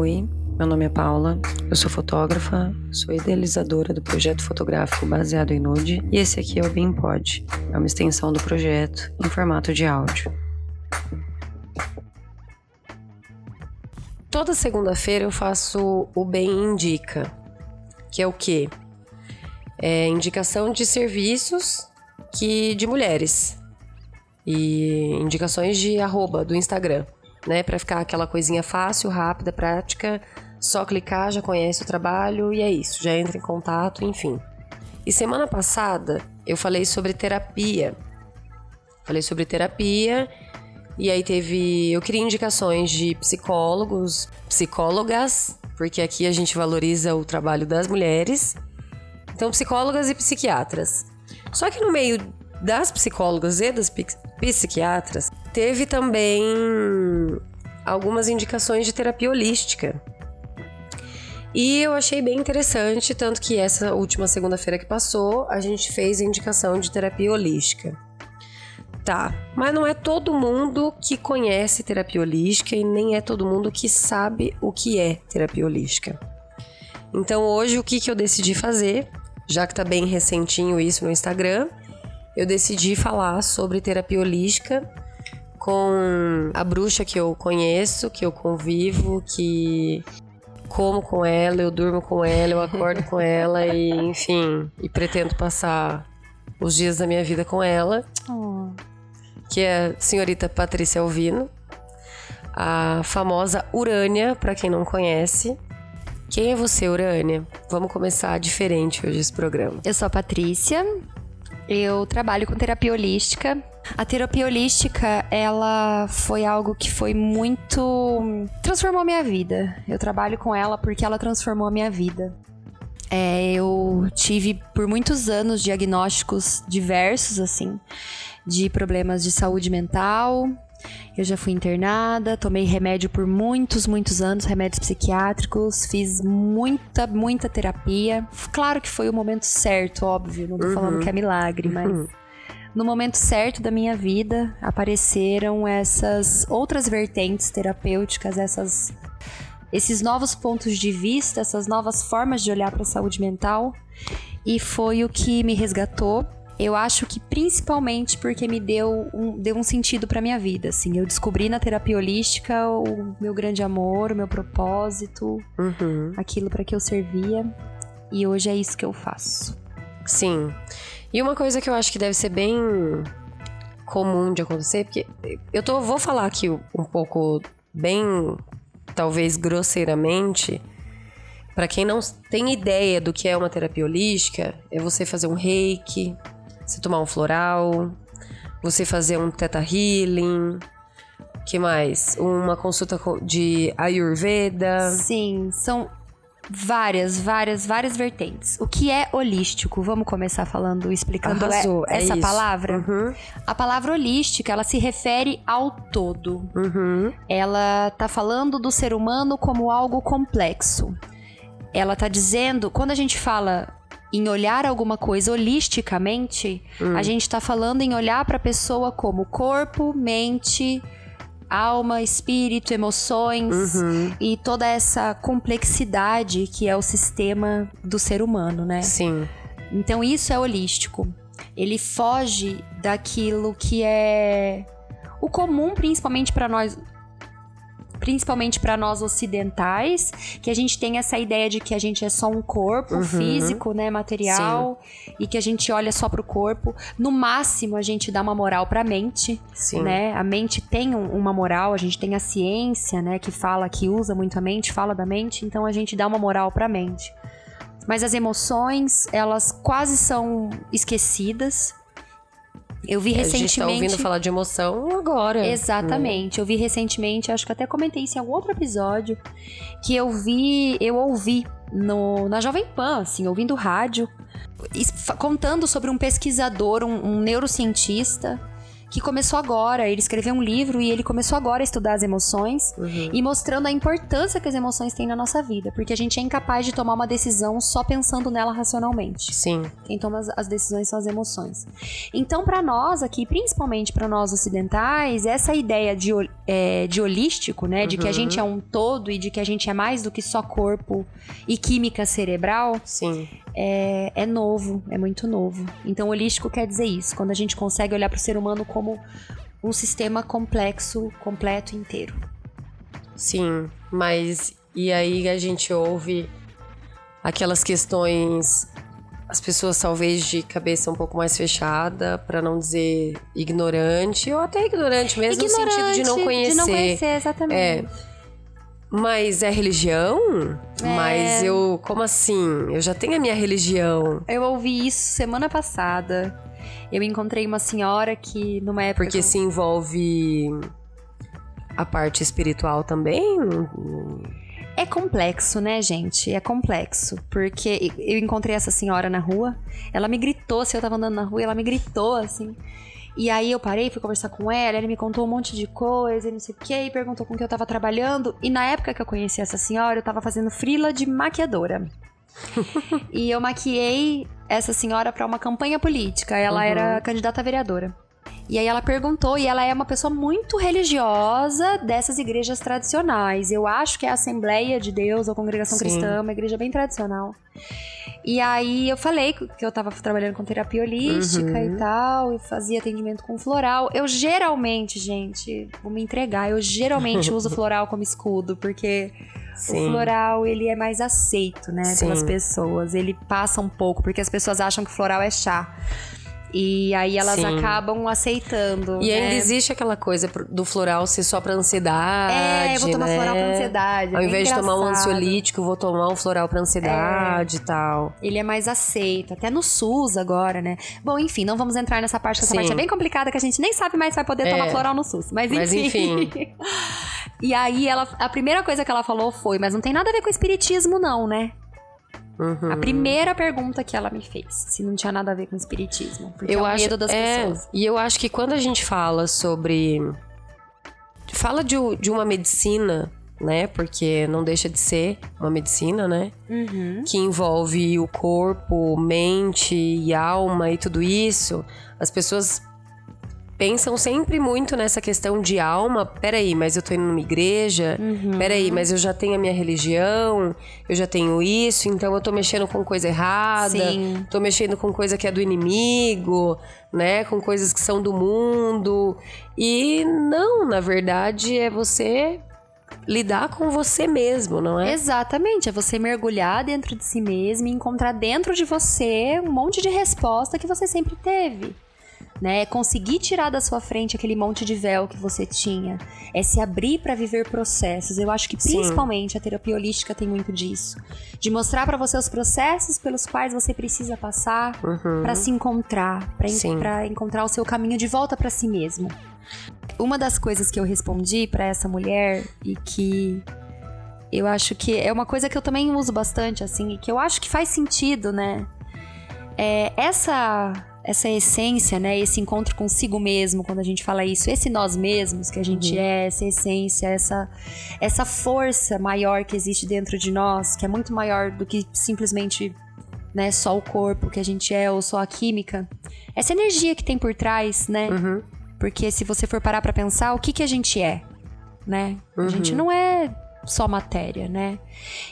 Oi, meu nome é Paula, eu sou fotógrafa, sou idealizadora do projeto fotográfico baseado em nude e esse aqui é o BeamPod, é uma extensão do projeto em formato de áudio. Toda segunda-feira eu faço o Bem Indica, que é o quê? É indicação de serviços que de mulheres e indicações de arroba do Instagram, né, para ficar aquela coisinha fácil, rápida, prática só clicar, já conhece o trabalho e é isso, já entra em contato, enfim. E semana passada eu falei sobre terapia. Falei sobre terapia e aí teve. Eu queria indicações de psicólogos, psicólogas, porque aqui a gente valoriza o trabalho das mulheres. Então, psicólogas e psiquiatras. Só que no meio das psicólogas e das psiquiatras, teve também algumas indicações de terapia holística. E eu achei bem interessante, tanto que essa última segunda-feira que passou, a gente fez a indicação de terapia holística. Tá, mas não é todo mundo que conhece terapia holística e nem é todo mundo que sabe o que é terapia holística. Então hoje o que, que eu decidi fazer, já que tá bem recentinho isso no Instagram, eu decidi falar sobre terapia holística com a bruxa que eu conheço, que eu convivo, que como com ela, eu durmo com ela, eu acordo com ela e, enfim, e pretendo passar os dias da minha vida com ela. Oh. Que é a senhorita Patrícia Alvino, a famosa Urânia, para quem não conhece. Quem é você, Urânia? Vamos começar diferente hoje esse programa. Eu sou a Patrícia, eu trabalho com terapia holística a terapia holística, ela foi algo que foi muito. transformou a minha vida. Eu trabalho com ela porque ela transformou a minha vida. É, eu tive por muitos anos diagnósticos diversos, assim, de problemas de saúde mental. Eu já fui internada, tomei remédio por muitos, muitos anos, remédios psiquiátricos, fiz muita, muita terapia. Claro que foi o momento certo, óbvio, não tô uhum. falando que é milagre, mas. Uhum no momento certo da minha vida apareceram essas outras vertentes terapêuticas, essas esses novos pontos de vista, essas novas formas de olhar para a saúde mental, e foi o que me resgatou. Eu acho que principalmente porque me deu um, deu um sentido para minha vida, assim. Eu descobri na terapia holística o meu grande amor, o meu propósito, uhum. aquilo para que eu servia, e hoje é isso que eu faço. Sim. E uma coisa que eu acho que deve ser bem comum de acontecer, porque eu tô, vou falar aqui um pouco bem, talvez grosseiramente, para quem não tem ideia do que é uma terapia holística, é você fazer um reiki, você tomar um floral, você fazer um teta healing, que mais? Uma consulta de Ayurveda. Sim, são várias, várias, várias vertentes. O que é holístico? Vamos começar falando, explicando Arrasou, é, essa palavra. Uhum. A palavra holística, ela se refere ao todo. Uhum. Ela tá falando do ser humano como algo complexo. Ela tá dizendo, quando a gente fala em olhar alguma coisa holisticamente, hum. a gente está falando em olhar para a pessoa como corpo, mente, alma, espírito, emoções uhum. e toda essa complexidade que é o sistema do ser humano, né? Sim. Então isso é holístico. Ele foge daquilo que é o comum, principalmente para nós principalmente para nós ocidentais, que a gente tem essa ideia de que a gente é só um corpo uhum. físico, né, material, Sim. e que a gente olha só pro corpo. No máximo, a gente dá uma moral para a mente, Sim. né? A mente tem um, uma moral, a gente tem a ciência, né, que fala, que usa muito a mente, fala da mente, então a gente dá uma moral para a mente. Mas as emoções, elas quase são esquecidas, eu vi recentemente. A gente tá ouvindo falar de emoção agora. Exatamente. Hum. Eu vi recentemente, acho que até comentei isso em algum outro episódio, que eu vi, eu ouvi no, na Jovem Pan, assim, ouvindo rádio, contando sobre um pesquisador, um, um neurocientista, que começou agora. Ele escreveu um livro e ele começou agora a estudar as emoções Uhum. e mostrando a importância que as emoções têm na nossa vida, porque a gente é incapaz de tomar uma decisão só pensando nela racionalmente. Sim. Quem toma as, as decisões são as emoções. Então, para nós aqui, principalmente para nós ocidentais, essa ideia de, é, de holístico, né, de que a Uhum. gente é um todo e de que a gente é mais do que só corpo e química cerebral, Sim. É, é novo, é muito novo. Então, holístico quer dizer isso, quando a gente consegue olhar para o ser humano como um sistema complexo, completo inteiro. Sim, mas e aí a gente ouve aquelas questões, as pessoas talvez de cabeça um pouco mais fechada, pra não dizer ignorante, ou até ignorante mesmo no sentido de não conhecer. De não conhecer, exatamente. Mas é religião? É. Mas eu, como assim? Eu já tenho a minha religião. Eu ouvi isso semana passada. Eu encontrei uma senhora que, numa época. Porque eu- se envolve a parte espiritual também? É complexo, né, gente? É complexo. Porque eu encontrei essa senhora na rua. Ela me gritou, se eu tava andando na rua, ela me gritou, assim. E aí eu parei, fui conversar com ela, ela me contou um monte de coisa e não sei o que, e perguntou com que eu tava trabalhando. E na época que eu conheci essa senhora, eu tava fazendo frila de maquiadora. e eu maquiei essa senhora pra uma campanha política. Ela Uhum. era candidata a vereadora. E aí ela perguntou, e ela é uma pessoa muito religiosa dessas igrejas tradicionais. Eu acho que é a Assembleia de Deus ou Congregação Sim. Cristã, uma igreja bem tradicional. E aí eu falei que eu tava trabalhando com terapia holística Uhum. e tal, e fazia atendimento com floral. Eu geralmente, gente, vou me entregar, eu geralmente uso floral como escudo, porque o Sim. floral, ele é mais aceito, né, Sim. pelas pessoas. Ele passa um pouco, porque as pessoas acham que floral é chá. E aí elas Sim. acabam aceitando. E né? ainda existe aquela coisa do floral ser só pra ansiedade. É, eu vou tomar né? floral pra ansiedade. é Ao bem invés de tomar um engraçado. ansiolítico, vou tomar um floral pra ansiedade e tal. Ele é mais aceito, até no SUS agora, né? Bom, enfim, não vamos entrar nessa parte, que essa Sim. parte é bem complicada, que a gente nem sabe mais se vai poder É. tomar floral no SUS. Mas enfim. Mas enfim. e aí, ela, a primeira coisa que ela falou foi: Mas não tem nada a ver com espiritismo, não, né? Uhum. A primeira pergunta que ela me fez, se não tinha nada a ver com espiritismo. Porque eu é o acho, medo das é, pessoas. E eu acho que quando a gente fala sobre. Fala de, de uma medicina, né? Porque não deixa de ser uma medicina, né? Uhum. que envolve o corpo, mente e alma e tudo isso, as pessoas pensam sempre muito nessa questão de alma. Peraí, mas eu tô indo numa igreja. Uhum. Peraí, mas eu já tenho a minha religião, eu já tenho isso, então eu tô mexendo com coisa errada. Sim. Tô mexendo com coisa que é do inimigo, né? Com coisas que são do mundo. E não, na verdade, é você lidar com você mesmo, não é? Exatamente, é você mergulhar dentro de si mesmo e encontrar dentro de você um monte de resposta que você sempre teve. Né? É conseguir tirar da sua frente aquele monte de véu que você tinha. É se abrir para viver processos. Eu acho que Sim. principalmente a terapia holística tem muito disso. De mostrar para você os processos pelos quais você precisa passar Uhum. para se encontrar, para Sim. encontrar o seu caminho de volta para si mesmo. Uma das coisas que eu respondi para essa mulher e que eu acho que é uma coisa que eu também uso bastante assim e que eu acho que faz sentido, né? É essa essa essência, né, esse encontro consigo mesmo, quando a gente fala isso, esse nós mesmos que a gente Uhum. é, essa essência, essa essa força maior que existe dentro de nós, que é muito maior do que simplesmente né, só o corpo que a gente é ou só a química. Essa energia que tem por trás, né? Uhum. Porque se você for parar pra pensar, o que que a gente é, né? A Uhum. gente não é só matéria, né?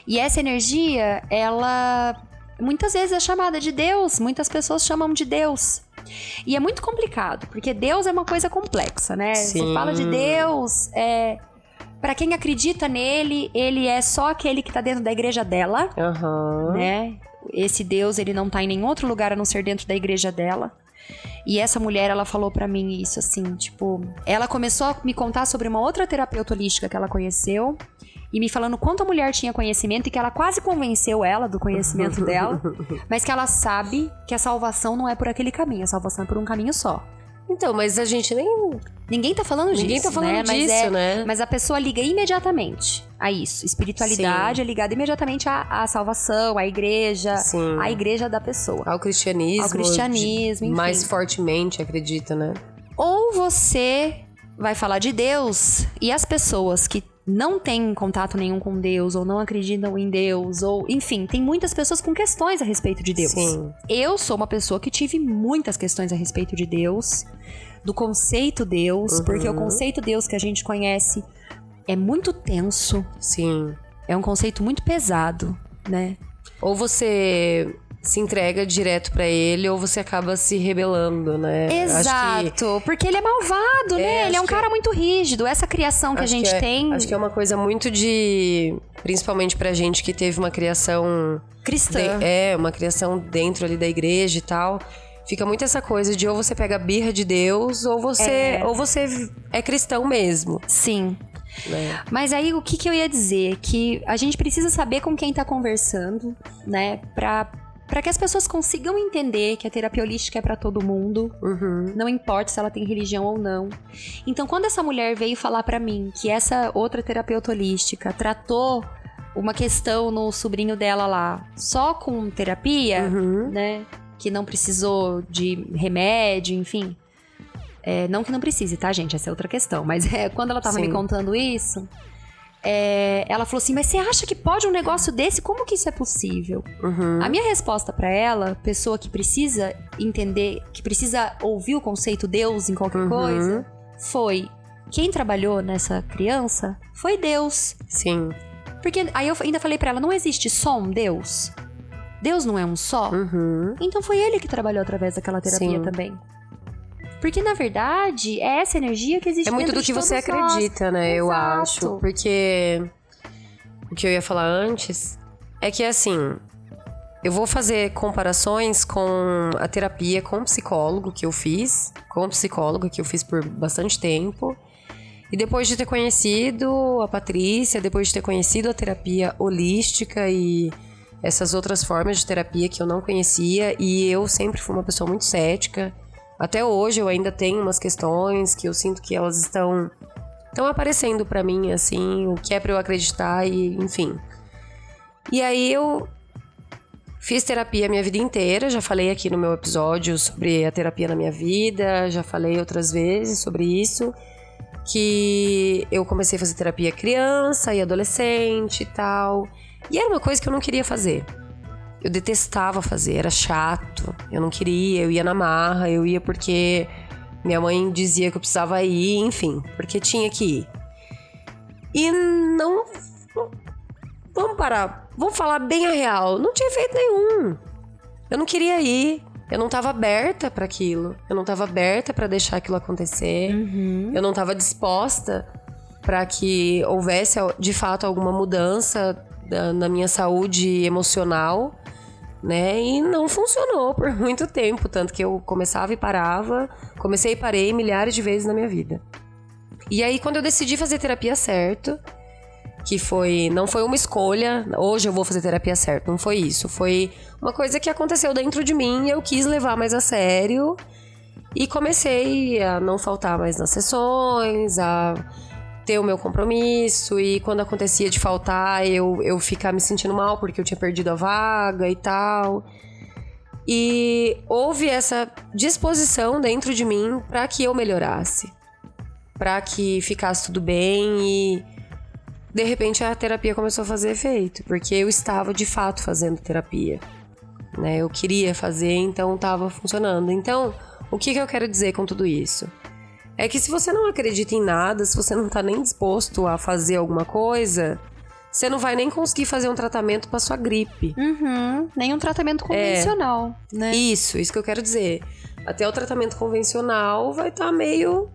E essa energia, ela muitas vezes é chamada de Deus, muitas pessoas chamam de Deus. E é muito complicado, porque Deus é uma coisa complexa, né? Você Sim. fala de Deus, é para quem acredita nele, ele é só aquele que tá dentro da igreja dela, Aham. né? Esse Deus, ele não tá em nenhum outro lugar a não ser dentro da igreja dela. E essa mulher, ela falou pra mim isso assim, tipo, ela começou a me contar sobre uma outra terapeuta holística que ela conheceu e me falando quanto a mulher tinha conhecimento e que ela quase convenceu ela do conhecimento dela, mas que ela sabe que a salvação não é por aquele caminho, a salvação é por um caminho só. Então, mas a gente nem. Ninguém tá falando disso, Ninguém tá falando né? Mas disso, é- né? Mas a pessoa liga imediatamente a isso. Espiritualidade Sim. é ligada imediatamente à, à salvação, à igreja, Sim. à igreja da pessoa. Ao cristianismo. Ao cristianismo, enfim. Mais fortemente, acredita, né? Ou você vai falar de Deus e as pessoas que não têm contato nenhum com Deus ou não acreditam em Deus ou enfim, tem muitas pessoas com questões a respeito de Deus. Sim. Eu sou uma pessoa que tive muitas questões a respeito de Deus, do conceito Deus, Uhum. porque o conceito Deus que a gente conhece é muito tenso, Sim. é um conceito muito pesado, né? Ou você se entrega direto pra ele, ou você acaba se rebelando, né? Acho que- Exato, porque ele é malvado, né? Ele é um que- cara muito rígido. Essa criação que a acho gente é- tem Acho que é uma coisa muito de. Principalmente pra gente que teve uma criação. cristã. de- é, uma criação dentro ali da igreja e tal. Fica muito essa coisa de ou você pega a birra de Deus, ou você, É. ou você é cristão mesmo. Sim. Né? Mas aí o que, que eu ia dizer? Que a gente precisa saber com quem tá conversando, né? Pra, pra que as pessoas consigam entender que a terapia holística é pra todo mundo. Uhum. Não importa se ela tem religião ou não. Então, quando essa mulher veio falar pra mim que essa outra terapeuta holística tratou uma questão no sobrinho dela lá só com terapia, Uhum. né? Que não precisou de remédio, enfim. É, não que não precise, tá, gente? Essa é outra questão. Mas é, quando ela tava Sim. me contando isso, é, ela falou assim: Mas você acha que pode um negócio desse? Como que isso é possível? Uhum. A minha resposta pra ela, pessoa que precisa entender, que precisa ouvir o conceito Deus em qualquer Uhum. coisa, foi: quem trabalhou nessa criança foi Deus. Sim. Porque aí eu ainda falei pra ela: não existe só um Deus? Deus não é um só? Uhum. Então foi ele que trabalhou através daquela terapia Sim. também. Porque, na verdade, é essa energia que existe É muito do que você todos nós. acredita, né? Eu Exato. acho. Porque o que eu ia falar antes é que assim. Eu vou fazer comparações com a terapia com psicólogo que eu fiz, com psicólogo que eu fiz por bastante tempo. E depois de ter conhecido a Patrícia, depois de ter conhecido a terapia holística e essas outras formas de terapia que eu não conhecia, e eu sempre fui uma pessoa muito cética. Até hoje eu ainda tenho umas questões que eu sinto que elas estão estão aparecendo pra mim assim, o que é pra eu acreditar e, enfim. E aí eu fiz terapia a minha vida inteira, já falei aqui no meu episódio sobre a terapia na minha vida, já falei outras vezes sobre isso, que eu comecei a fazer terapia criança e adolescente e tal. E era uma coisa que eu não queria fazer. Eu detestava fazer, era chato. Eu não queria, eu ia na marra, eu ia porque minha mãe dizia que eu precisava ir, enfim, porque tinha que ir. E não. não- Vamos parar, vamos falar bem a real. Não tinha efeito nenhum. Eu não queria ir. Eu não tava aberta para aquilo. Eu não tava aberta para deixar aquilo acontecer. Uhum. Eu não tava disposta para que houvesse de fato alguma mudança da- na minha saúde emocional, né? E não funcionou por muito tempo, tanto que eu começava e parava, comecei e parei milhares de vezes na minha vida. E aí quando eu decidi fazer terapia certo, que foi não foi uma escolha, hoje eu vou fazer terapia certo, não foi isso, foi uma coisa que aconteceu dentro de mim, eu quis levar mais a sério e comecei a não faltar mais nas sessões, a ter o meu compromisso e quando acontecia de faltar, eu, eu ficar me sentindo mal porque eu tinha perdido a vaga e tal. E houve essa disposição dentro de mim para que eu melhorasse, para que ficasse tudo bem e de repente a terapia começou a fazer efeito, porque eu estava de fato fazendo terapia. Né? Eu queria fazer, então estava funcionando. Então, o que, que eu quero dizer com tudo isso? É que se você não acredita em nada, se você não tá nem disposto a fazer alguma coisa, você não vai nem conseguir fazer um tratamento para sua gripe. Uhum. Nenhum tratamento É. convencional, né? Isso, isso que eu quero dizer. Até o tratamento convencional vai estar meio.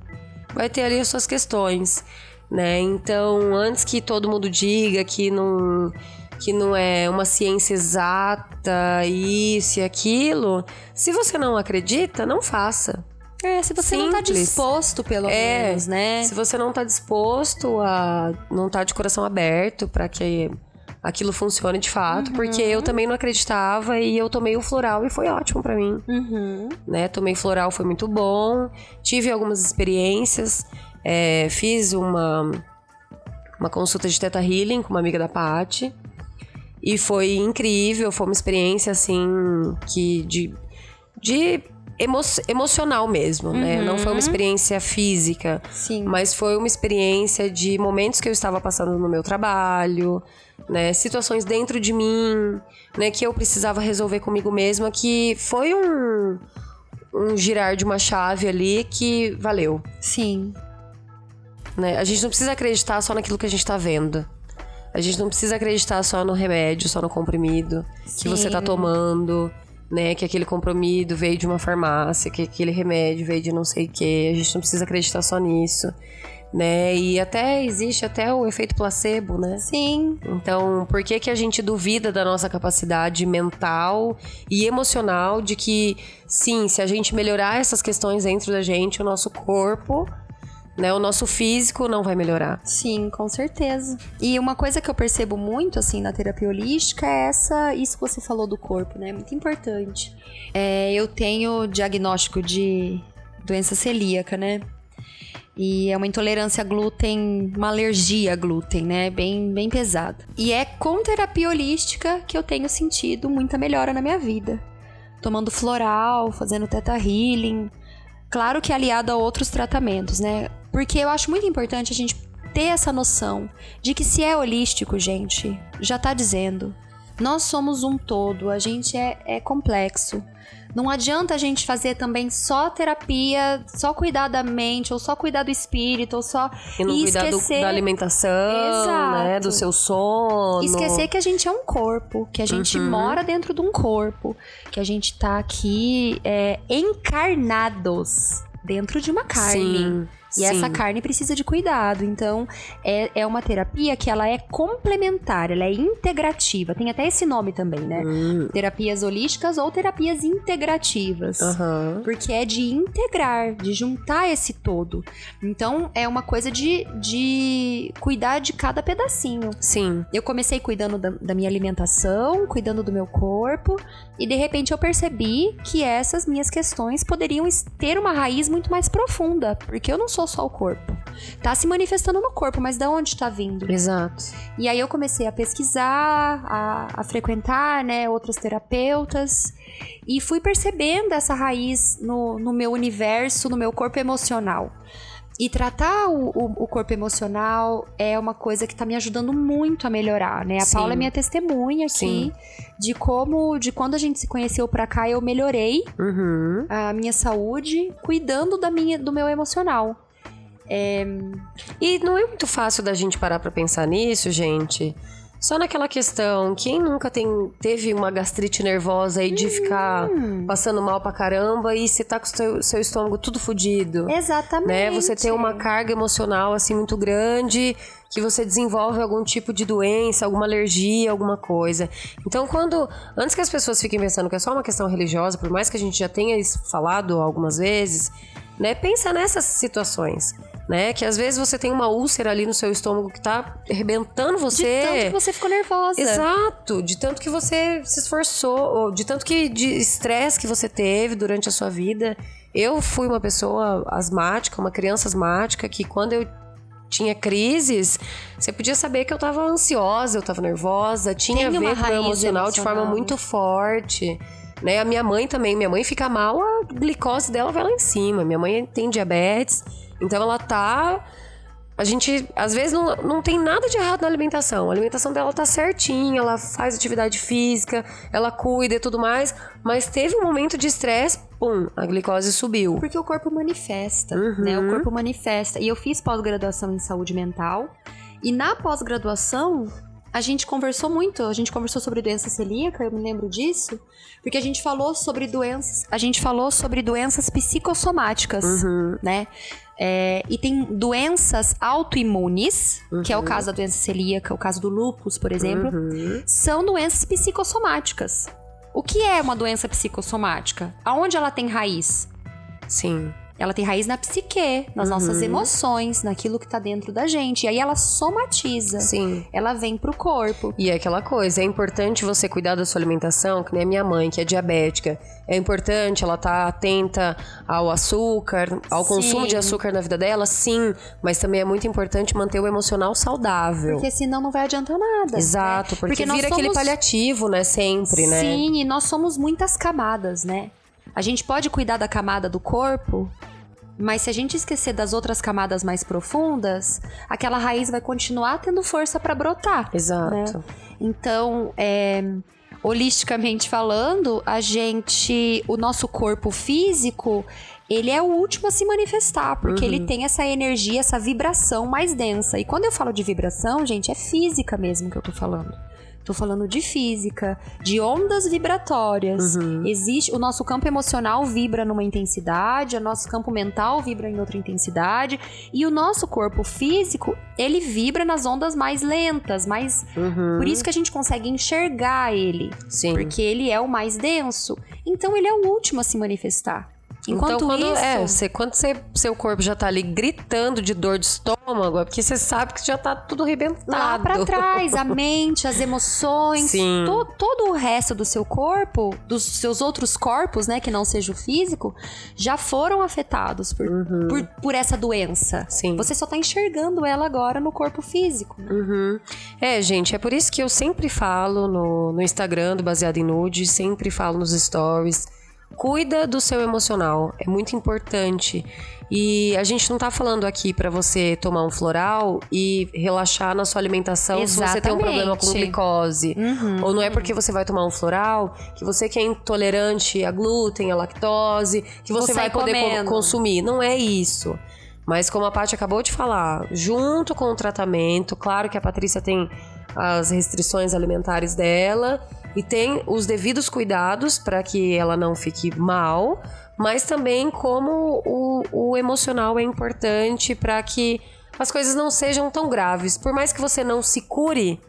vai ter ali as suas questões, né? Então, antes que todo mundo diga que não. que não é uma ciência exata, isso e aquilo, se você não acredita, não faça. É, se você não tá Simples. disposto, pelo É, menos, né? Se você não tá disposto a. não tá de coração aberto para que aquilo funcione de fato, porque eu também não acreditava e eu tomei o floral e foi ótimo para mim, Uhum. né? Tomei floral, foi muito bom. Tive algumas experiências, é, fiz uma uma consulta de Teta Healing com uma amiga da Paty. E foi incrível, foi uma experiência assim que de de emo emocional mesmo, né? Não foi uma experiência física. Sim. Mas foi uma experiência de momentos que eu estava passando no meu trabalho, né? Situações dentro de mim, né? Que eu precisava resolver comigo mesma, que foi um, um girar de uma chave ali que valeu, Sim. né? A gente não precisa acreditar só naquilo que a gente tá vendo. A gente não precisa acreditar só no remédio, só no comprimido que você tá Sim. tomando, né? Que aquele comprimido veio de uma farmácia, que aquele remédio veio de não sei o quê. A gente não precisa acreditar só nisso, né? E até existe até o efeito placebo, né? Sim. Então, por que que a gente duvida da nossa capacidade mental e emocional de que, sim, se a gente melhorar essas questões dentro da gente, o nosso corpo, né, o nosso físico não vai melhorar. Sim, com certeza. E uma coisa que eu percebo muito, assim, na terapia holística é essa, isso que você falou do corpo, né? Muito importante. É, eu tenho diagnóstico de doença celíaca, né? E é uma intolerância a glúten, uma alergia a glúten, né? Bem, bem pesada. E é com terapia holística que eu tenho sentido muita melhora na minha vida. Tomando floral, fazendo teta healing. Claro que aliado a outros tratamentos, né? Porque eu acho muito importante a gente ter essa noção de que se é holístico, gente, já tá dizendo. Nós somos um todo, a gente é, é complexo. Não adianta a gente fazer também só terapia, só cuidar da mente, ou só cuidar do espírito, ou só. E não cuidar do- esquecer, da alimentação, Exato. né, do seu sono. esquecer que a gente é um corpo, que a gente Uhum. mora dentro de um corpo, que a gente tá aqui é, encarnados dentro de uma carne. Sim, E sim. essa carne precisa de cuidado. Então, é, é uma terapia que ela é complementar, ela é integrativa. Tem até esse nome também, né? Hum, Terapias holísticas ou terapias integrativas. aham. Porque é de integrar, de juntar esse todo. Então, é uma coisa de, de cuidar de cada pedacinho. Sim. Eu comecei cuidando da, da minha alimentação, cuidando do meu corpo, e de repente eu percebi que essas minhas questões poderiam ter uma raiz muito mais profunda, porque eu não sou só o corpo. Tá se manifestando no corpo, mas de onde tá vindo? Exato. E aí eu comecei a pesquisar, a, a frequentar, né, outros terapeutas, e fui percebendo essa raiz no, no meu universo, no meu corpo emocional. E tratar o, o- o corpo emocional é uma coisa que tá me ajudando muito a melhorar, né? A Sim. Paula é minha testemunha aqui Sim. de como, de quando a gente se conheceu pra cá, eu melhorei Uhum. a minha saúde cuidando da minha, do meu emocional. E não é muito fácil da gente parar pra pensar nisso, gente. Só naquela questão, quem nunca tem, teve uma gastrite nervosa aí de ficar Hum. passando mal pra caramba e você tá com o seu, seu estômago tudo fodido? Exatamente. né? Você tem uma carga emocional assim muito grande, que você desenvolve algum tipo de doença, alguma alergia, alguma coisa. Então, quando antes que as pessoas fiquem pensando que é só uma questão religiosa, por mais que a gente já tenha falado algumas vezes, né? Pensa nessas situações, né? Que às vezes você tem uma úlcera ali no seu estômago que tá arrebentando De você. tanto que você ficou nervosa. Exato, de tanto que você se esforçou, ou de tanto que de estresse que você teve durante a sua vida. Eu fui uma pessoa asmática, uma criança asmática, que quando eu tinha crises, você podia saber que eu tava ansiosa, eu tava nervosa, tinha Tem a ver com o raiz emocional de forma emocional. muito forte. Né? A minha mãe também, minha mãe fica mal, a glicose dela vai lá em cima. Minha mãe tem diabetes, então ela tá a gente, às vezes, não, não tem nada de errado na alimentação. A alimentação dela tá certinha, ela faz atividade física, ela cuida e tudo mais. Mas teve um momento de estresse, pum, a glicose subiu. Porque o corpo manifesta, Uhum. né? O corpo manifesta. E eu fiz pós-graduação em saúde mental. E na pós-graduação, a gente conversou muito. A gente conversou sobre doença celíaca, eu me lembro disso. Porque a gente falou sobre doenças. A gente falou sobre doenças psicossomáticas, Uhum. né? É, e tem doenças autoimunes, que é o caso da doença celíaca, o caso do lúpus, por exemplo, Uhum. são doenças psicossomáticas. O que é uma doença psicossomática? Aonde ela tem raiz? Sim. Ela tem raiz na psique, nas Uhum. nossas emoções, naquilo que tá dentro da gente. E aí ela somatiza. Sim. Ela vem pro corpo. E é aquela coisa, é importante você cuidar da sua alimentação, que nem a minha mãe, que é diabética. É importante ela estar atenta ao açúcar, ao Sim. consumo de açúcar na vida dela, sim. Mas também é muito importante manter o emocional saudável. Porque senão não vai adiantar nada. Exato, né? porque, nós vira aquele somos- paliativo, né? Sempre, né? Sim, e nós somos muitas camadas, né? A gente pode cuidar da camada do corpo, mas se a gente esquecer das outras camadas mais profundas, aquela raiz vai continuar tendo força para brotar. Exato. Né? Então, é, holisticamente falando, a gente, o nosso corpo físico, ele é o último a se manifestar, porque uhum. ele tem essa energia, essa vibração mais densa. E quando eu falo de vibração, gente, é física mesmo que eu tô falando. Tô falando de física, de ondas vibratórias. Uhum. Existe, o nosso campo emocional vibra numa intensidade, o nosso campo mental vibra em outra intensidade, e o nosso corpo físico, ele vibra nas ondas mais lentas, mais uhum. Por isso que a gente consegue enxergar ele, Sim. porque ele é o mais denso. Então ele é o último a se manifestar. Enquanto então, quando, isso... É, você, quando você, seu corpo já tá ali gritando de dor de estômago, é porque você sabe que já tá tudo arrebentado. Lá pra trás, a mente, as emoções, to, todo o resto do seu corpo, dos seus outros corpos, né, que não seja o físico, já foram afetados por, uhum. por, por, essa doença. Sim. Você só tá enxergando ela agora no corpo físico. Né? Uhum. É, gente, é por isso que eu sempre falo no, no Instagram do Baseado em Nude, sempre falo nos stories Cuida do seu emocional, é muito importante. E a gente não tá falando aqui para você tomar um floral e relaxar na sua alimentação Exatamente. se você tem um problema com glicose. Uhum, Ou não é porque você vai tomar um floral que você que é intolerante a glúten, a lactose, que você vai poder comendo. consumir. Não é isso. Mas como a Paty acabou de falar, junto com o tratamento, claro que a Patrícia tem as restrições alimentares dela e tem os devidos cuidados para que ela não fique mal, mas também como o, o emocional é importante para que as coisas não sejam tão graves. Por mais que você não se cure,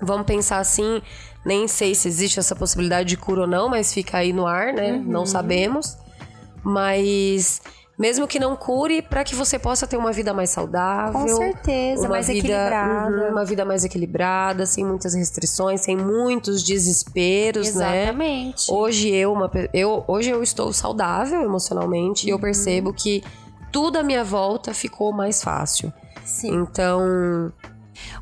vamos pensar assim, nem sei se existe essa possibilidade de cura ou não, mas fica aí no ar, né? Uhum. Não sabemos. Mas mesmo que não cure, para que você possa ter uma vida mais saudável. Com certeza, mais vida, equilibrada. Uhum, uma vida mais equilibrada, sem muitas restrições, sem muitos desesperos, Exatamente. né? Exatamente. Hoje eu, uma, eu, hoje eu estou saudável emocionalmente uhum. e eu uhum. percebo que tudo à minha volta ficou mais fácil. Sim. Então,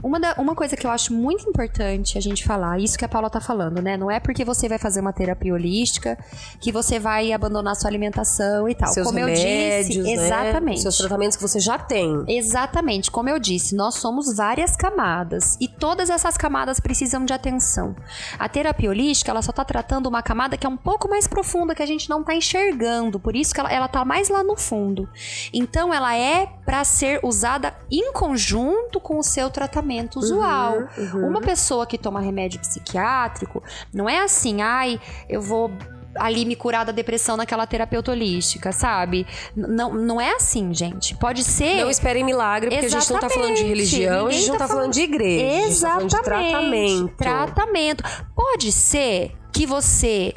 uma, da, uma coisa que eu acho muito importante a gente falar, isso que a Paula tá falando, né? Não é porque você vai fazer uma terapia holística que você vai abandonar sua alimentação e tal. Seus Como remédios, eu disse, né? exatamente. Seus tratamentos que você já tem. Exatamente. Como eu disse, nós somos várias camadas e todas essas camadas precisam de atenção. A terapia holística, ela só tá tratando uma camada que é um pouco mais profunda, que a gente não tá enxergando. Por isso que ela, ela tá mais lá no fundo. Então, ela é para ser usada em conjunto com o seu tratamento tratamento usual. Uhum, uhum. Uma pessoa que toma remédio psiquiátrico, não é assim, ai, eu vou ali me curar da depressão naquela terapeuta holística, sabe? Não, não é assim, gente. Pode ser. Não esperem milagre, porque Exatamente. a gente não tá falando de religião, Ninguém a gente não tá, tá falando... falando de igreja. Exatamente. Tá de tratamento. Tratamento. Pode ser que você,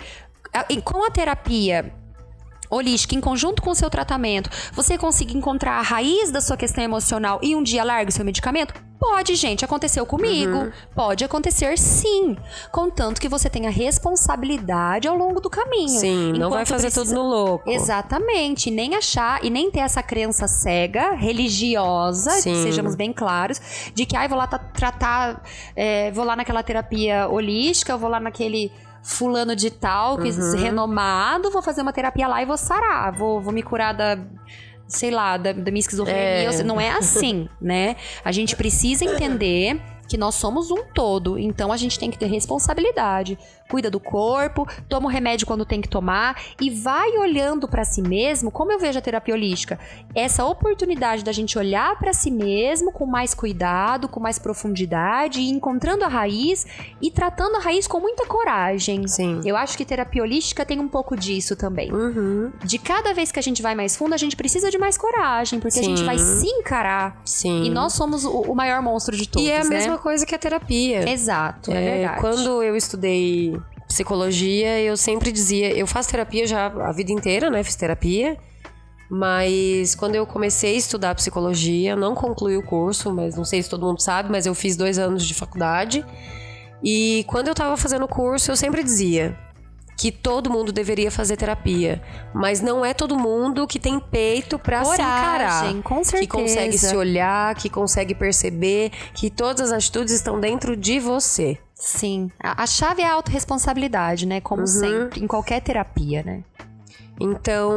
com a terapia holística, em conjunto com o seu tratamento, você consiga encontrar a raiz da sua questão emocional e um dia largue o seu medicamento? Pode, gente, aconteceu comigo. Uhum. Pode acontecer sim. Contanto que você tenha responsabilidade ao longo do caminho. Sim, não vai fazer precisa... tudo no louco. Exatamente. Nem achar e nem ter essa crença cega, religiosa, sejamos bem claros, de que, ai, ah, vou lá tratar, é, vou lá naquela terapia holística, eu vou lá naquele fulano de tal, que uhum. renomado, vou fazer uma terapia lá e vou sarar, vou, vou me curar da sei lá, da, da minha esquizofrenia. É. Não é assim, né? A gente precisa entender que nós somos um todo, então a gente tem que ter responsabilidade cuida do corpo, toma o remédio quando tem que tomar e vai olhando para si mesmo, como eu vejo a terapia holística, essa oportunidade da gente olhar para si mesmo com mais cuidado, com mais profundidade, e encontrando a raiz e tratando a raiz com muita coragem. Sim. Eu acho que terapia holística tem um pouco disso também. Uhum. De cada vez que a gente vai mais fundo, a gente precisa de mais coragem, porque Sim. a gente vai se encarar. Sim. E nós somos o, o maior monstro de todos. E é a né? mesma coisa que a terapia. Exato, é, é verdade. Quando eu estudei psicologia, eu sempre dizia, eu faço terapia já a vida inteira, né? Fiz terapia. Mas quando eu comecei a estudar psicologia, não concluí o curso, mas não sei se todo mundo sabe, mas eu fiz dois anos de faculdade. E quando eu estava fazendo o curso, eu sempre dizia que todo mundo deveria fazer terapia, mas não é todo mundo que tem peito para se encarar, com certeza. que consegue se olhar, que consegue perceber que todas as atitudes estão dentro de você. Sim. A, a chave é a autorresponsabilidade, né? Como uhum. sempre, em qualquer terapia, né? Então,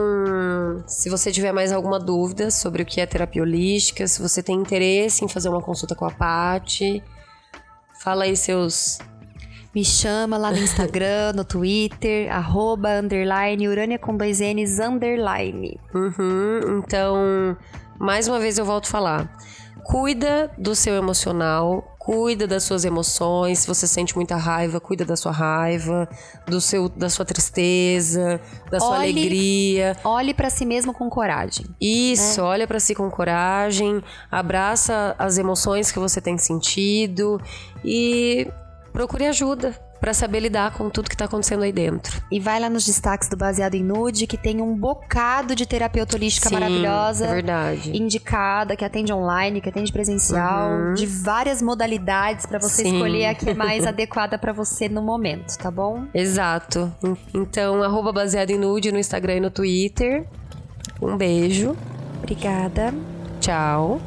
se você tiver mais alguma dúvida sobre o que é terapia holística, se você tem interesse em fazer uma consulta com a Paty, fala aí seus me chama lá no Instagram, no Twitter, arroba, underline, Urânia com dois N's, underline. Uhum, então, mais uma vez eu volto a falar. Cuida do seu emocional, cuida das suas emoções. Se você sente muita raiva, cuida da sua raiva, do seu, da sua tristeza, da sua olhe, alegria. Olhe para si mesmo com coragem. Isso, né? olha para si com coragem, abraça as emoções que você tem sentido e procure ajuda para saber lidar com tudo que tá acontecendo aí dentro. E vai lá nos destaques do Baseado em Nude, que tem um bocado de terapeuta holística Sim, maravilhosa. É verdade. Indicada, que atende online, que atende presencial, uhum. de várias modalidades para você Sim. escolher a que é mais adequada para você no momento, tá bom? Exato. Então, arroba Baseado em Nude no Instagram e no Twitter. Um beijo. Obrigada. Tchau.